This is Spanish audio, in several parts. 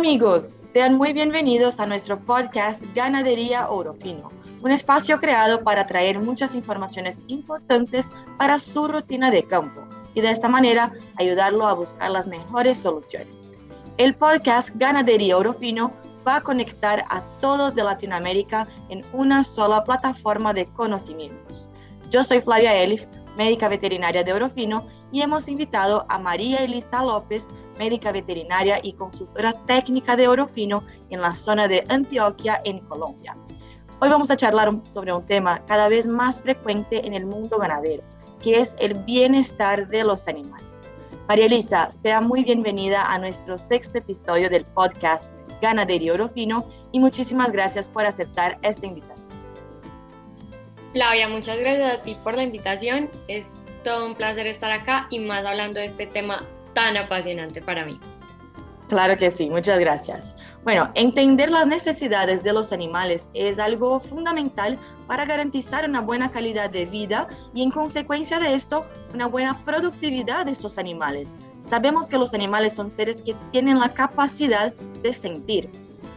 amigos, sean muy bienvenidos a nuestro podcast Ganadería Oro Fino, un espacio creado para traer muchas informaciones importantes para su rutina de campo y de esta manera ayudarlo a buscar las mejores soluciones. El podcast Ganadería Oro Fino va a conectar a todos de Latinoamérica en una sola plataforma de conocimientos. Yo soy Flavia Elif, médica veterinaria de Orofino, y hemos invitado a María Elisa López, médica veterinaria y consultora técnica de Orofino en la zona de Antioquia, en Colombia. Hoy vamos a charlar sobre un tema cada vez más frecuente en el mundo ganadero, que es el bienestar de los animales. María Elisa, sea muy bienvenida a nuestro sexto episodio del podcast Ganadería Orofino y muchísimas gracias por aceptar esta invitación. Flavia, muchas gracias a ti por la invitación. Es todo un placer estar acá y más hablando de este tema tan apasionante para mí. Claro que sí, muchas gracias. Bueno, entender las necesidades de los animales es algo fundamental para garantizar una buena calidad de vida y en consecuencia de esto, una buena productividad de estos animales. Sabemos que los animales son seres que tienen la capacidad de sentir.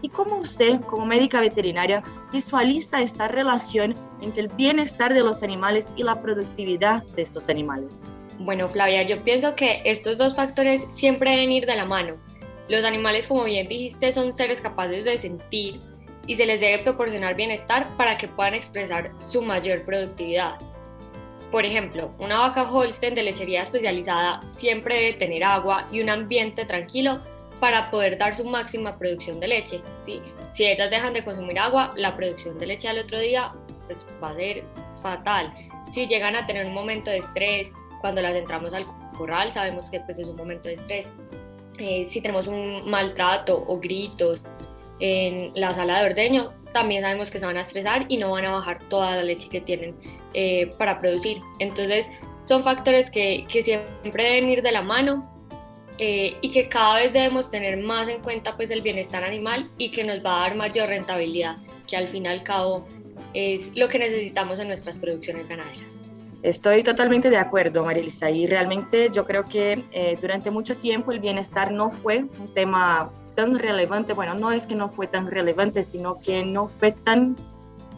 ¿Y cómo usted, como médica veterinaria, visualiza esta relación entre el bienestar de los animales y la productividad de estos animales? Bueno, Flavia, yo pienso que estos dos factores siempre deben ir de la mano los animales, como bien dijiste, son seres capaces de sentir y se les debe proporcionar bienestar para que puedan expresar su mayor productividad. Por ejemplo, una vaca Holstein de lechería especializada siempre debe tener agua y un ambiente tranquilo para poder dar su máxima producción de leche. Si ellas dejan de consumir agua, la producción de leche al otro día pues, va a ser fatal. Si llegan a tener un momento de estrés, cuando las entramos al corral, sabemos que pues, es un momento de estrés. Eh, si tenemos un maltrato o gritos en la sala de ordeño, también sabemos que se van a estresar y no van a bajar toda la leche que tienen eh, para producir. Entonces, son factores que, que, siempre deben ir de la mano eh, y que cada vez debemos tener más en cuenta pues, el bienestar animal y que nos va a dar mayor rentabilidad, que al fin y al cabo es lo que necesitamos en nuestras producciones ganaderas. Estoy totalmente de acuerdo, Marilisa, y realmente yo creo que eh, durante mucho tiempo el bienestar no fue un tema tan relevante, bueno, no es que no fue tan relevante, sino que no fue tan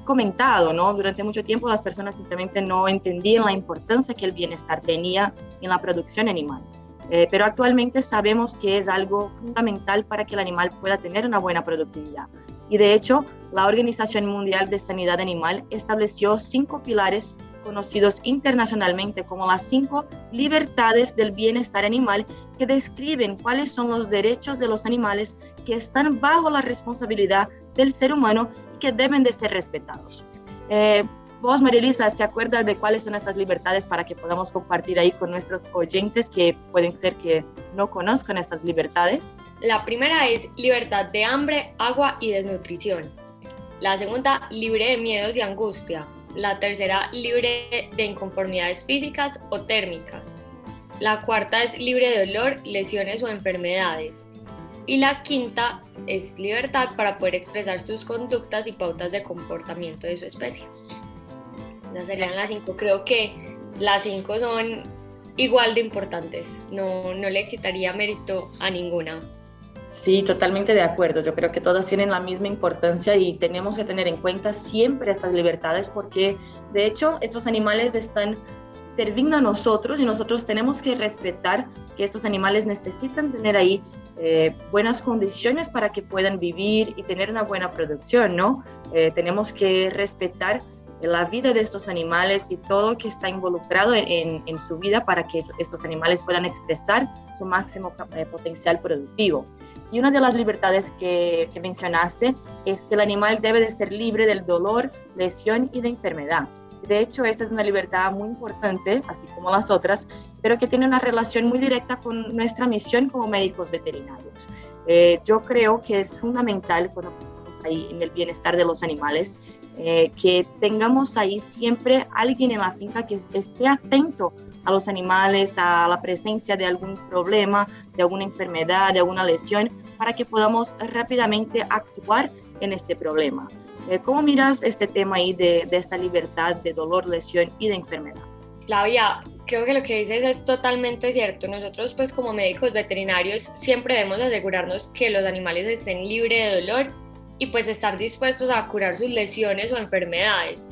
comentado, ¿no? Durante mucho tiempo las personas simplemente no entendían la importancia que el bienestar tenía en la producción animal. Eh, pero actualmente sabemos que es algo fundamental para que el animal pueda tener una buena productividad. Y de hecho, la Organización Mundial de Sanidad Animal estableció cinco pilares conocidos internacionalmente como las cinco libertades del bienestar animal, que describen cuáles son los derechos de los animales que están bajo la responsabilidad del ser humano y que deben de ser respetados. Eh, vos, Marilisa, ¿se acuerda de cuáles son estas libertades para que podamos compartir ahí con nuestros oyentes que pueden ser que no conozcan estas libertades? La primera es libertad de hambre, agua y desnutrición. La segunda, libre de miedos y angustia la tercera libre de inconformidades físicas o térmicas, la cuarta es libre de dolor, lesiones o enfermedades y la quinta es libertad para poder expresar sus conductas y pautas de comportamiento de su especie. Esas serían las cinco, creo que las cinco son igual de importantes, no, no le quitaría mérito a ninguna. Sí, totalmente de acuerdo. Yo creo que todas tienen la misma importancia y tenemos que tener en cuenta siempre estas libertades porque de hecho estos animales están sirviendo a nosotros y nosotros tenemos que respetar que estos animales necesitan tener ahí eh, buenas condiciones para que puedan vivir y tener una buena producción, ¿no? Eh, tenemos que respetar la vida de estos animales y todo que está involucrado en, su vida para que estos animales puedan expresar su máximo eh, potencial productivo. Y una de las libertades que, mencionaste es que el animal debe de ser libre del dolor, lesión y de enfermedad. De hecho, esta es una libertad muy importante, así como las otras, pero que tiene una relación muy directa con nuestra misión como médicos veterinarios. Eh, yo creo que es fundamental cuando pensamos ahí en el bienestar de los animales, eh, que tengamos ahí siempre alguien en la finca que esté atento a los animales, a la presencia de algún problema, de alguna enfermedad, de alguna lesión, para que podamos rápidamente actuar en este problema. Eh, ¿Cómo miras este tema ahí de, esta libertad de dolor, lesión y de enfermedad? Flavia, creo que lo que dices es totalmente cierto. Nosotros pues como médicos veterinarios siempre debemos asegurarnos que los animales estén libres de dolor y pues estar dispuestos a curar sus lesiones o enfermedades.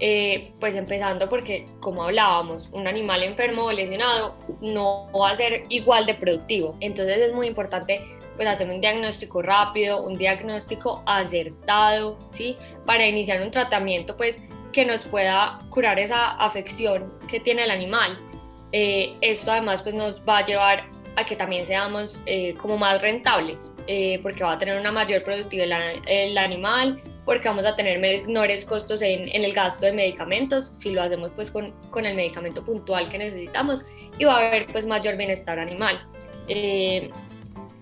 Eh, pues empezando porque, como hablábamos, un animal enfermo o lesionado no va a ser igual de productivo. Entonces es muy importante pues hacer un diagnóstico rápido, un diagnóstico acertado, ¿sí? Para iniciar un tratamiento pues que nos pueda curar esa afección que tiene el animal. Eh, esto además pues nos va a llevar a que también seamos eh, como más rentables, porque va a tener una mayor productividad el animal, porque vamos a tener menores costos en, el gasto de medicamentos, si lo hacemos pues con, con, el medicamento puntual que necesitamos y va a haber pues mayor bienestar animal. Eh,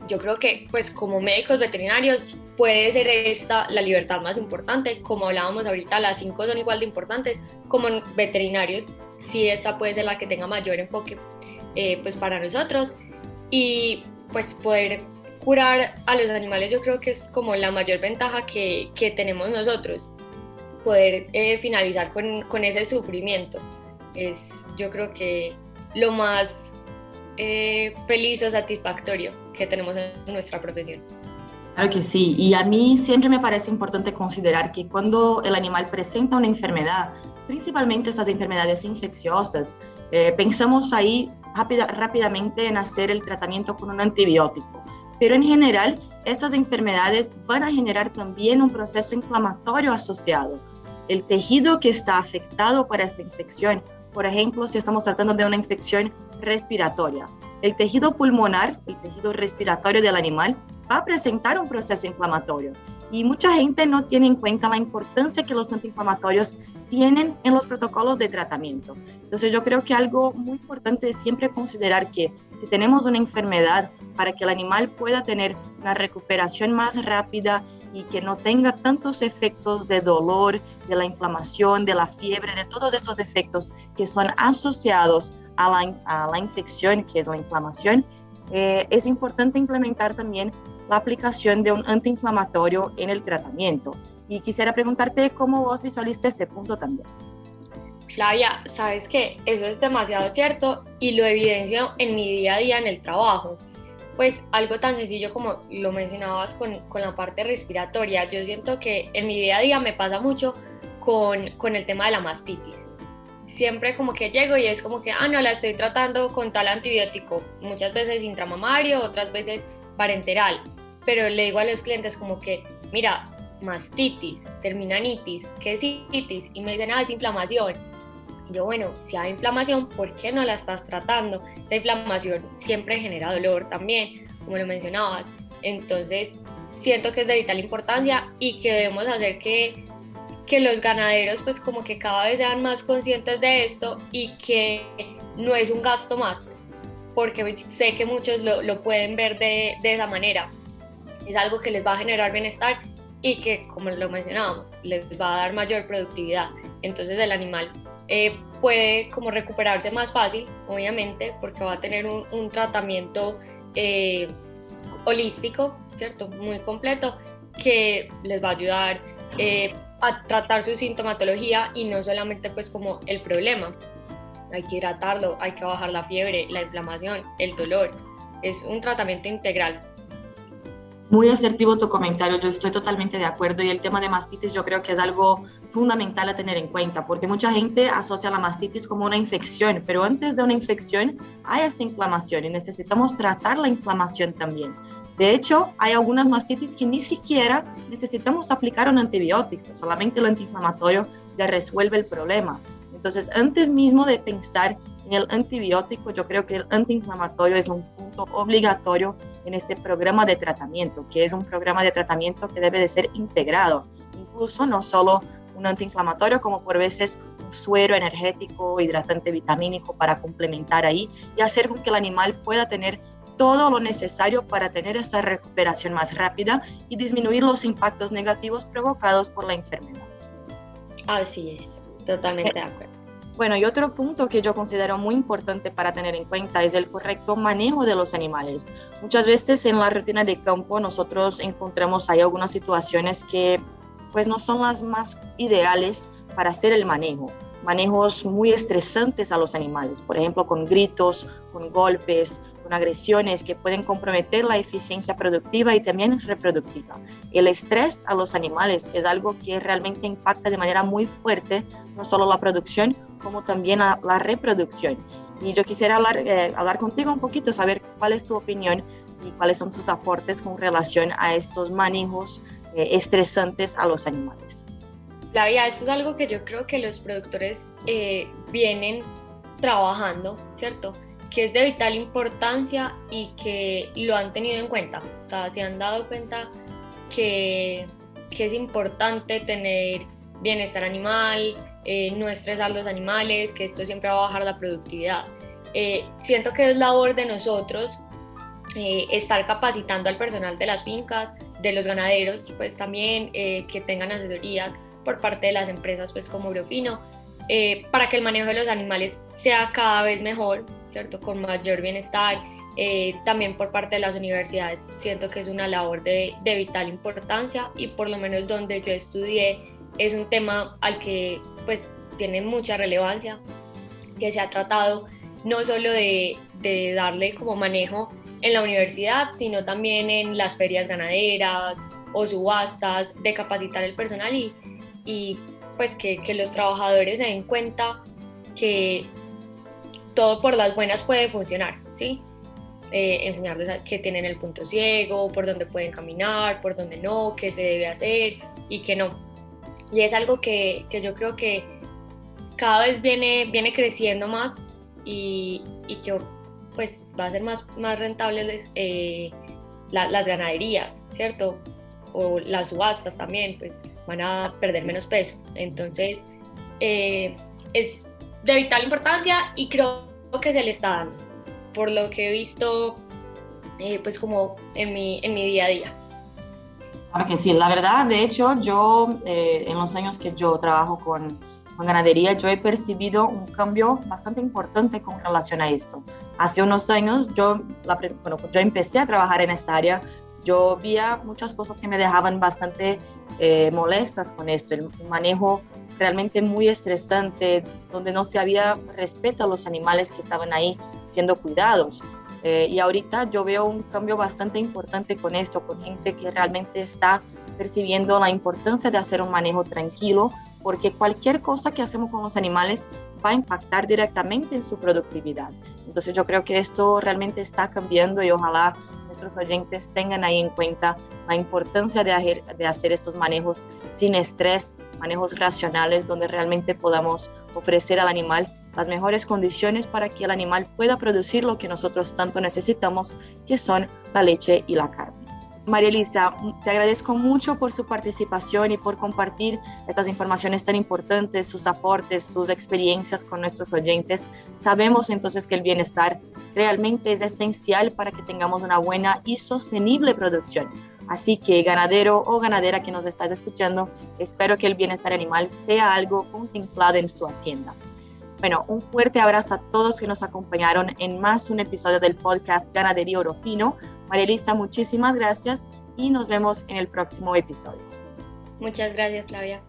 yo creo que pues como médicos veterinarios puede ser esta la libertad más importante, como hablábamos ahorita, las cinco son igual de importantes, como veterinarios, sí esta puede ser la que tenga mayor enfoque eh, pues para nosotros y pues poder curar a los animales yo creo que es como la mayor ventaja que, que tenemos nosotros, poder eh, finalizar con, con, ese sufrimiento. Es yo creo que lo más eh, feliz o satisfactorio que tenemos en nuestra profesión. Claro que sí, y a mí siempre me parece importante considerar que cuando el animal presenta una enfermedad, principalmente estas enfermedades infecciosas, eh, pensamos ahí rápida, rápidamente en hacer el tratamiento con un antibiótico. Pero en general, estas enfermedades van a generar también un proceso inflamatorio asociado. El tejido que está afectado por esta infección, por ejemplo, si estamos tratando de una infección respiratoria, el tejido pulmonar, el tejido respiratorio del animal, va a presentar un proceso inflamatorio. Y mucha gente no tiene en cuenta la importancia que los antiinflamatorios tienen en los protocolos de tratamiento. Entonces yo creo que algo muy importante es siempre considerar que si tenemos una enfermedad, para que el animal pueda tener una recuperación más rápida y que no tenga tantos efectos de dolor, de la inflamación, de la fiebre, de todos estos efectos que son asociados a la, a la infección, que es la inflamación, eh, es importante implementar también la aplicación de un antiinflamatorio en el tratamiento. Y quisiera preguntarte cómo vos visualizas este punto también. Flavia, sabes que eso es demasiado cierto y lo evidencio en mi día a día en el trabajo. Pues algo tan sencillo como lo mencionabas con, con la parte respiratoria, yo siento que en mi día a día me pasa mucho con, con el tema de la mastitis siempre como que llego y es como que, ah, no, la estoy tratando con tal antibiótico, muchas veces intramamario, otras veces parenteral, pero le digo a los clientes como que, mira, mastitis, terminanitis, ¿qué es itis? Y me dicen, ah, es inflamación. Y yo, bueno, si hay inflamación, ¿por qué no la estás tratando? Esa inflamación siempre genera dolor también, como lo mencionabas. Entonces, siento que es de vital importancia y que debemos hacer que que los ganaderos pues como que cada vez sean más conscientes de esto y que no es un gasto más, porque sé que muchos lo, lo pueden ver de, de, esa manera. Es algo que les va a generar bienestar y que, como lo mencionábamos, les va a dar mayor productividad. Entonces el animal eh, puede como recuperarse más fácil, obviamente, porque va a tener un, tratamiento eh, holístico, ¿cierto? Muy completo, que les va a ayudar eh, a tratar su sintomatología y no solamente pues como el problema. Hay que tratarlo, hay que bajar la fiebre, la inflamación, el dolor. Es un tratamiento integral. Muy asertivo tu comentario, yo estoy totalmente de acuerdo y el tema de mastitis yo creo que es algo fundamental a tener en cuenta porque mucha gente asocia la mastitis como una infección, pero antes de una infección hay esta inflamación y necesitamos tratar la inflamación también. De hecho, hay algunas mastitis que ni siquiera necesitamos aplicar un antibiótico, solamente el antiinflamatorio ya resuelve el problema. Entonces, antes mismo de pensar en el antibiótico, yo creo que el antiinflamatorio es un punto obligatorio en este programa de tratamiento, que es un programa de tratamiento que debe de ser integrado, incluso no solo un antiinflamatorio, como por veces un suero energético, hidratante vitamínico para complementar ahí y hacer con que el animal pueda tener todo lo necesario para tener esta recuperación más rápida y disminuir los impactos negativos provocados por la enfermedad. Así es, totalmente de acuerdo. Bueno, y otro punto que yo considero muy importante para tener en cuenta es el correcto manejo de los animales. Muchas veces en la rutina de campo nosotros encontramos ahí algunas situaciones que pues no son las más ideales para hacer el manejo. manejos muy estresantes a los animales, por ejemplo, con gritos, con golpes, con agresiones que pueden comprometer la eficiencia productiva y también reproductiva. El estrés a los animales es algo que realmente impacta de manera muy fuerte no solo la producción, como también a la reproducción. Y yo quisiera hablar, eh, hablar contigo un poquito, saber cuál es tu opinión y cuáles son sus aportes con relación a estos manejos eh, estresantes a los animales. Flavia, esto es algo que yo creo que los productores eh, vienen trabajando, ¿cierto? Que es de vital importancia y que lo han tenido en cuenta. O sea, se han dado cuenta que, que es importante tener bienestar animal, eh, no estresar los animales, que esto siempre va a bajar la productividad. Eh, siento que es labor de nosotros eh, estar capacitando al personal de las fincas, de los ganaderos, pues también que tengan asesorías por parte de las empresas, pues como Eurofino, para que el manejo de los animales sea cada vez mejor, ¿cierto? Con mayor bienestar. también por parte de las universidades siento que es una labor de, de vital importancia y por lo menos donde yo estudié es un tema al que pues tiene mucha relevancia, que se ha tratado no solo de, de darle como manejo en la universidad, sino también en las ferias ganaderas o subastas, de capacitar el personal y, y pues que, que, los trabajadores se den cuenta que todo por las buenas puede funcionar, ¿sí? Eh, enseñarles que tienen el punto ciego, por dónde pueden caminar, por dónde no, qué se debe hacer y que no. Y es algo que, que yo creo que cada vez viene, viene creciendo más y, y que pues va a ser más, más rentable eh, las ganaderías, ¿cierto? O las subastas también, pues van a perder menos peso. Entonces, eh, es de vital importancia y creo que se le está dando, por lo que he visto, eh, pues como en mi, en mi día a día. Claro que sí, la verdad, de hecho, yo eh, en los años que yo trabajo con, con, ganadería, yo he percibido un cambio bastante importante con relación a esto. Hace unos años yo, bueno, yo empecé a trabajar en esta área, yo veía muchas cosas que me dejaban bastante eh, molestas con esto, el manejo realmente muy estresante, donde no se había respeto a los animales que estaban ahí siendo cuidados. Eh, y ahorita yo veo un cambio bastante importante con esto, con gente que realmente está percibiendo la importancia de hacer un manejo tranquilo, porque cualquier cosa que hacemos con los animales va a impactar directamente en su productividad. Entonces yo creo que esto realmente está cambiando y ojalá nuestros oyentes tengan ahí en cuenta la importancia de, de hacer estos manejos sin estrés, manejos racionales, donde realmente podamos ofrecer al animal las mejores condiciones para que el animal pueda producir lo que nosotros tanto necesitamos, que son la leche y la carne. María Elisa, te agradezco mucho por su participación y por compartir estas informaciones tan importantes, sus aportes, sus experiencias con nuestros oyentes. Sabemos entonces que el bienestar realmente es esencial para que tengamos una buena y sostenible producción. Así que ganadero o ganadera que nos estás escuchando, espero que el bienestar animal sea algo contemplado en su hacienda. Bueno, un fuerte abrazo a todos que nos acompañaron en más un episodio del podcast Ganadería Orofino. María Elisa, muchísimas gracias y nos vemos en el próximo episodio. Muchas gracias, Flavia.